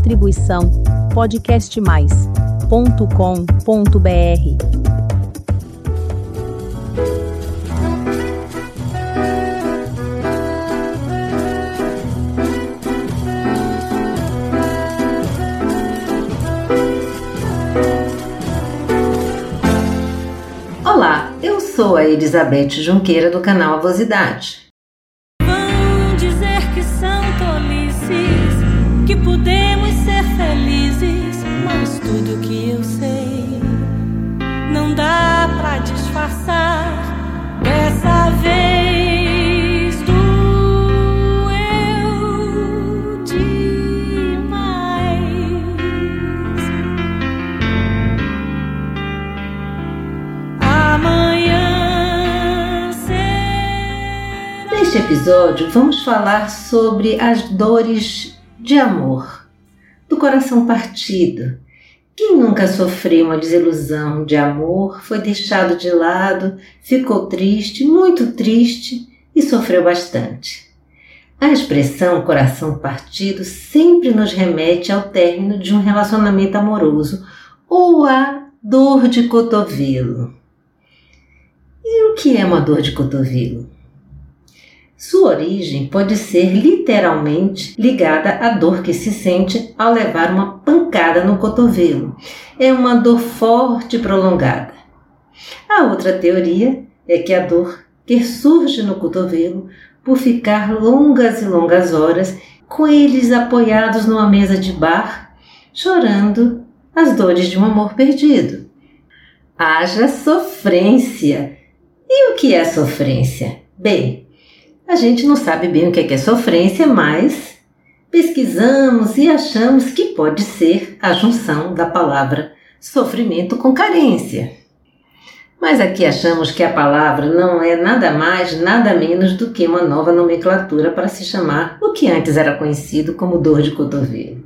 Distribuição podcastmais.com.br. Olá, eu sou a Elizabeth Junqueira do canal Avosidade. Vão dizer que são tolices, que podemos ser mas tudo que eu sei não dá pra disfarçar. Dessa vez doeu demais. Amanhã. Neste episódio, vamos falar sobre as dores de amor, do coração partido. Quem nunca sofreu uma desilusão de amor, foi deixado de lado, ficou triste, muito triste e sofreu bastante. A expressão coração partido sempre nos remete ao término de um relacionamento amoroso ou à dor de cotovelo. E o que é uma dor de cotovelo? Sua origem pode ser literalmente ligada à dor que se sente ao levar uma pancada no cotovelo. É uma dor forte e prolongada. A outra teoria é que a dor que surge no cotovelo por ficar longas e longas horas com eles apoiados numa mesa de bar, chorando as dores de um amor perdido. Haja sofrência! E o que é sofrência? Bem, a gente não sabe bem o que é sofrência, mas pesquisamos e achamos que pode ser a junção da palavra sofrimento com carência. Mas aqui achamos que a palavra não é nada mais, nada menos do que uma nova nomenclatura para se chamar o que antes era conhecido como dor de cotovelo.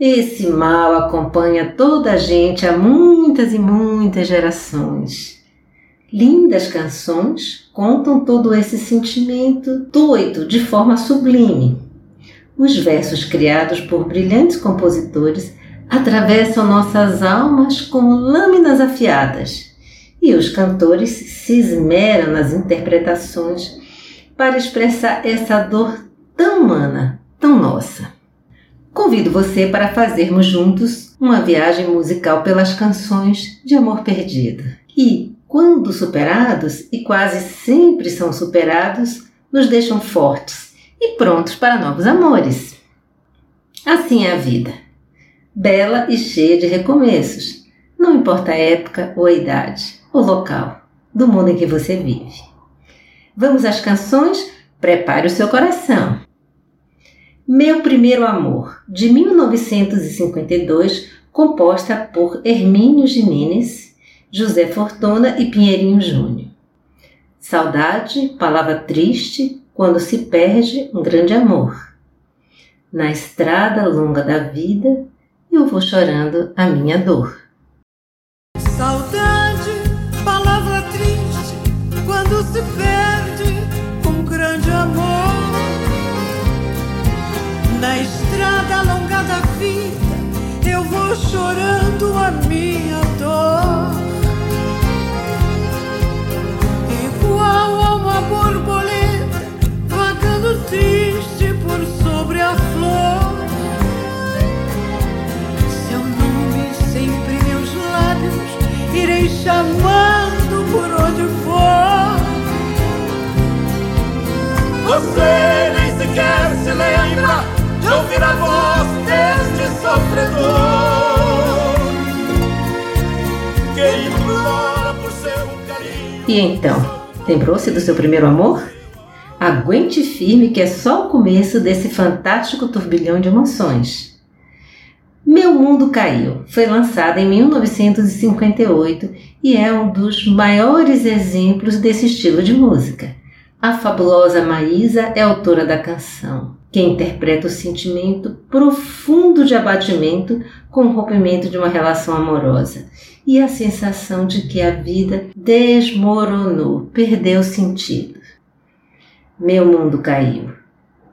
Esse mal acompanha toda a gente há muitas e muitas gerações. Lindas canções contam todo esse sentimento doido de forma sublime. Os versos criados por brilhantes compositores atravessam nossas almas como lâminas afiadas, e os cantores se esmeram nas interpretações para expressar essa dor tão humana, tão nossa. Convido você para fazermos juntos uma viagem musical pelas canções de amor perdido. E, quando superados, e quase sempre são superados, nos deixam fortes e prontos para novos amores. Assim é a vida, bela e cheia de recomeços, não importa a época ou a idade, o local, do mundo em que você vive. Vamos às canções? Prepare o seu coração. Meu Primeiro Amor, de 1952, composta por Hermínio Jimenez, José Fortuna e Pinheirinho Júnior. Saudade, palavra triste, quando se perde um grande amor. Na estrada longa da vida, eu vou chorando a minha dor. Saudade, E então, lembrou-se do seu primeiro amor? Aguente firme que é só o começo desse fantástico turbilhão de emoções. Meu Mundo Caiu foi lançada em 1958 e é um dos maiores exemplos desse estilo de música. A fabulosa Maísa é autora da canção, que interpreta o sentimento profundo de abatimento com o rompimento de uma relação amorosa e a sensação de que a vida desmoronou, perdeu sentido. Meu mundo caiu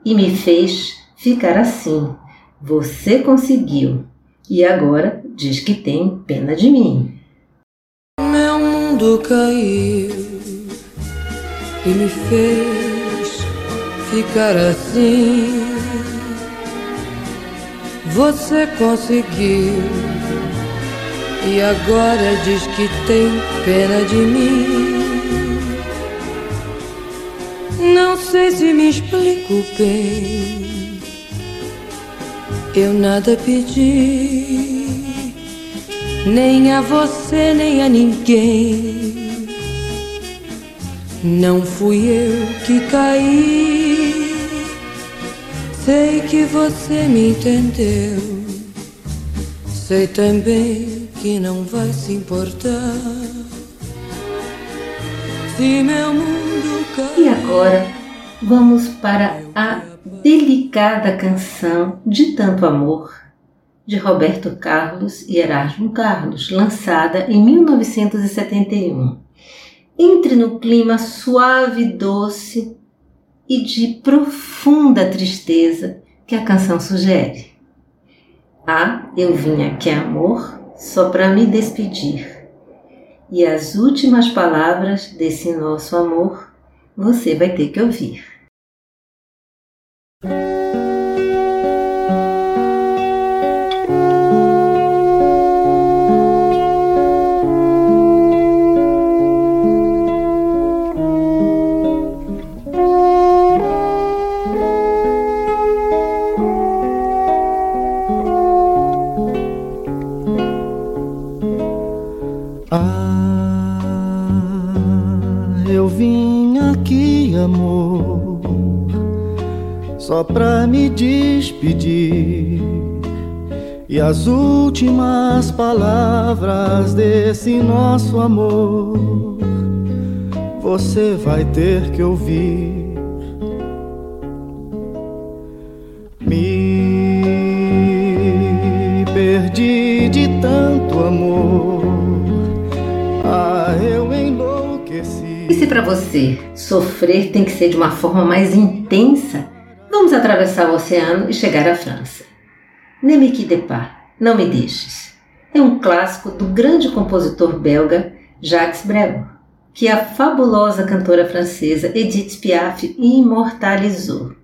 e me fez ficar assim, Você conseguiu e agora diz que tem pena de mim. Meu mundo caiu e me fez ficar assim. Você conseguiu e agora diz que tem pena de mim. Não sei se me explico bem. Eu nada pedi, nem a você, nem a ninguém. Não fui eu que caí. Sei que você me entendeu. Sei também que não vai se importar. Se meu mundo caiu. E agora vamos para a delicada canção De Tanto Amor, de Roberto Carlos e Erasmo Carlos, lançada em 1971. Entre no clima suave e doce e de profunda tristeza que a canção sugere. Ah, eu vim aqui, amor, só para me despedir. E as últimas palavras desse nosso amor você vai ter que ouvir. Amor, só pra me despedir. E as últimas palavras desse nosso amor você vai ter que ouvir. Me perdi de tanto amor. E se para você sofrer tem que ser de uma forma mais intensa, vamos atravessar o oceano e chegar à França. Ne quitte pas, Não Me Deixes. É um clássico do grande compositor belga Jacques Brel, que a fabulosa cantora francesa Edith Piaf imortalizou.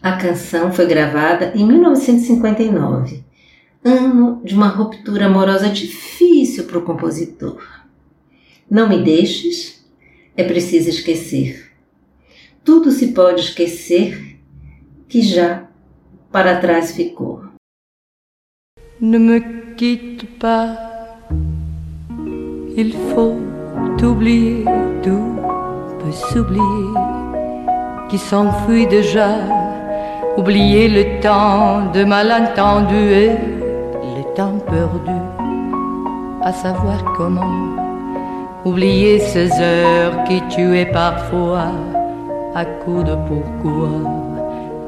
A canção foi gravada em 1959, ano de uma ruptura amorosa difícil para o compositor. Não me deixes, é preciso esquecer. Tudo se pode esquecer que já para trás ficou. Ne me quitte pas, il faut oublier, tout peut s'oublier, qui s'enfuit déjà, oublier le temps de malentendu et le temps perdu, à savoir comment, oublier ces heures qui tuaient parfois, à coup de pourquoi,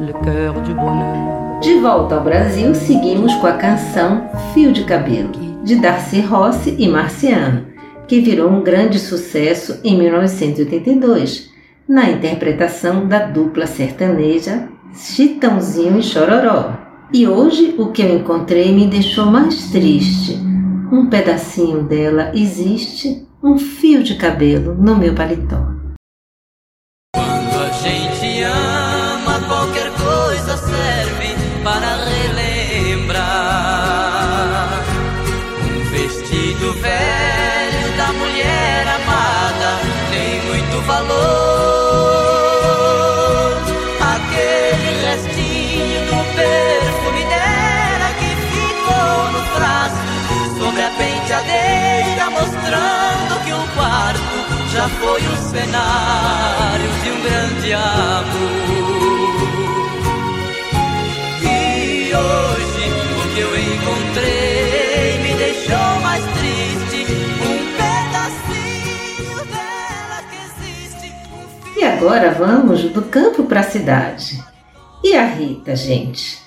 le cœur du bonheur. De volta ao Brasil, seguimos com a canção Fio de Cabelo, de Darcy Rossi e Marciano, que virou um grande sucesso em 1982, na interpretação da dupla sertaneja Chitãozinho e Chororó. E hoje o que eu encontrei me deixou mais triste. Um pedacinho dela existe, um fio de cabelo no meu paletó. Já foi o cenário de um grande amor. E hoje o que eu encontrei me deixou mais triste. Um pedacinho dela que existe. Um E agora vamos do campo para a cidade. E a Rita, gente?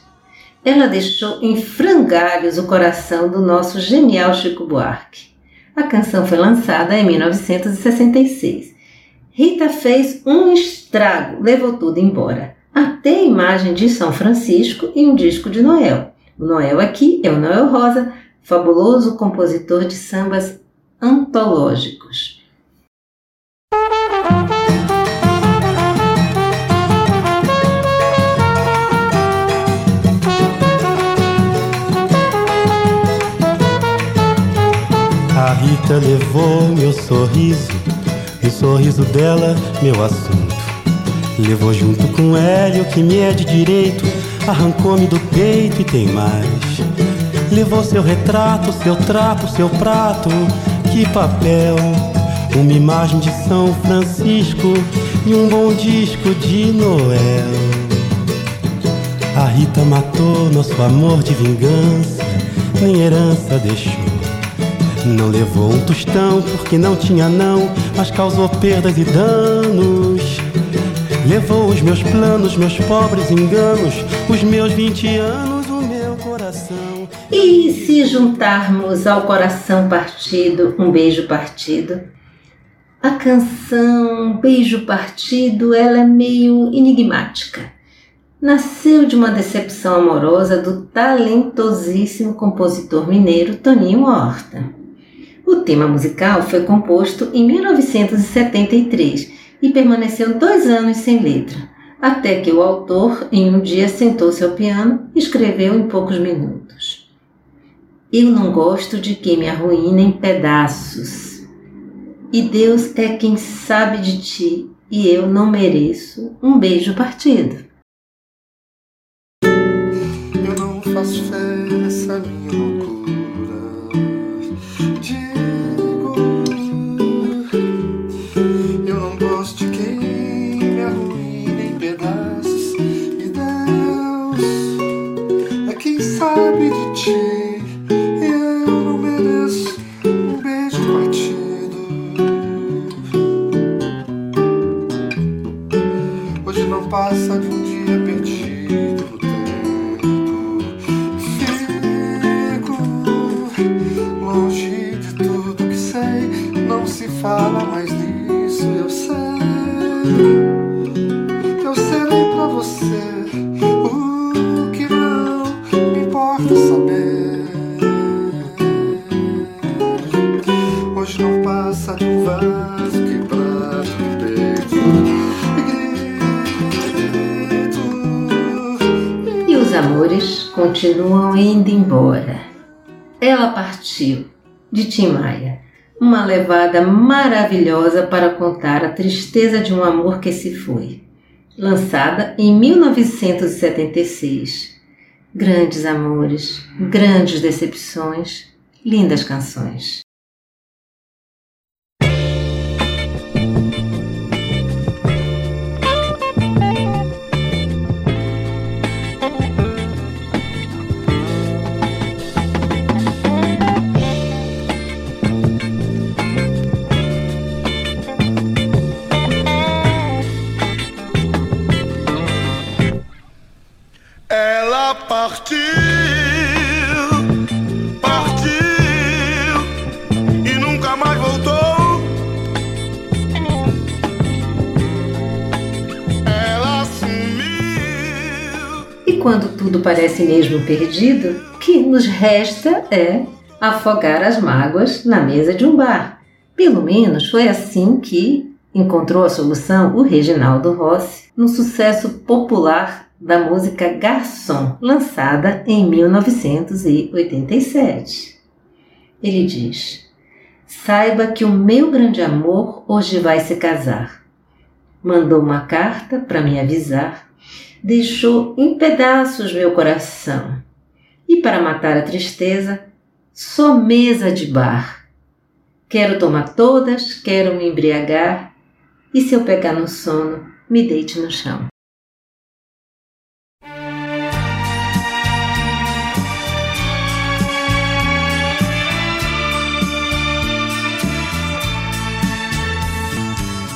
Ela deixou em frangalhos o coração do nosso genial Chico Buarque. A canção foi lançada em 1966. Rita fez um estrago, levou tudo embora. até a imagem de São Francisco e um disco de Noel. O Noel aqui é o Noel Rosa, fabuloso compositor de sambas antológicos. Rita levou meu sorriso, o sorriso dela, meu assunto. Levou junto com Hélio, que me é de direito, arrancou-me do peito e tem mais. Levou seu retrato, seu trato, seu prato, que papel. Uma imagem de São Francisco e um bom disco de Noel. A Rita matou nosso amor de vingança, nem herança deixou. Não levou um tostão porque não tinha não, mas causou perdas e danos. Levou os meus planos, meus pobres enganos, os meus 20 anos, o meu coração. E se juntarmos ao coração partido, um beijo partido? A canção Beijo Partido, ela é meio enigmática. Nasceu de uma decepção amorosa do talentosíssimo compositor mineiro Toninho Horta. O tema musical foi composto em 1973 e permaneceu dois anos sem letra, até que o autor, em um dia, sentou-se ao piano e escreveu em poucos minutos. Eu não gosto de quem me arruína em pedaços. E Deus é quem sabe de ti, e eu não mereço um beijo partido. Eu não faço fé nessa minha quem sabe de continuam indo embora. Ela partiu, de Tim Maia, uma levada maravilhosa para contar a tristeza de um amor que se foi. Lançada em 1976. Grandes amores, grandes decepções, lindas canções. Partiu, partiu e nunca mais voltou. Ela sumiu. E quando tudo parece mesmo perdido, o que nos resta é afogar as mágoas na mesa de um bar. Pelo menos foi assim que encontrou a solução o Reginaldo Rossi no sucesso popular da música Garçom, lançada em 1987. Ele diz: Saiba que o meu grande amor hoje vai se casar. Mandou uma carta para me avisar, deixou em pedaços meu coração. E para matar a tristeza, só mesa de bar. Quero tomar todas, quero me embriagar, e se eu pegar no sono, me deite no chão.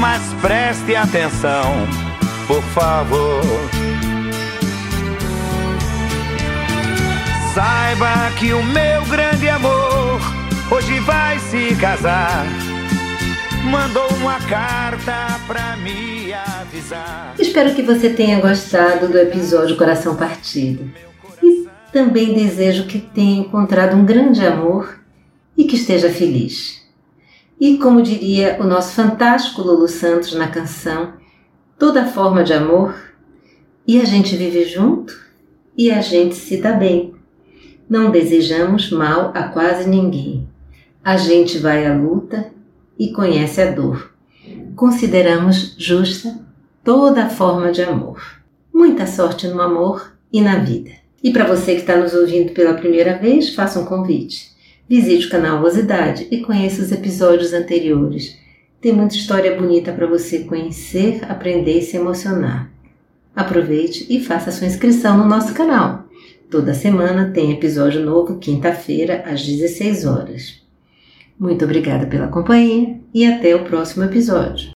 Mas preste atenção, por favor. Saiba que o meu grande amor hoje vai se casar. Mandou uma carta pra me avisar. Espero que você tenha gostado do episódio Coração Partido. E também desejo que tenha encontrado um grande amor e que esteja feliz. E como diria o nosso fantástico Lulu Santos na canção, toda forma de amor, e a gente vive junto e a gente se dá bem. Não desejamos mal a quase ninguém. A gente vai à luta e conhece a dor. Consideramos justa toda forma de amor. Muita sorte no amor e na vida. E para você que está nos ouvindo pela primeira vez, faça um convite. Visite o canal Rosidade e conheça os episódios anteriores. Tem muita história bonita para você conhecer, aprender e se emocionar. Aproveite e faça sua inscrição no nosso canal. Toda semana tem episódio novo, quinta-feira, às 16 horas. Muito obrigada pela companhia e até o próximo episódio.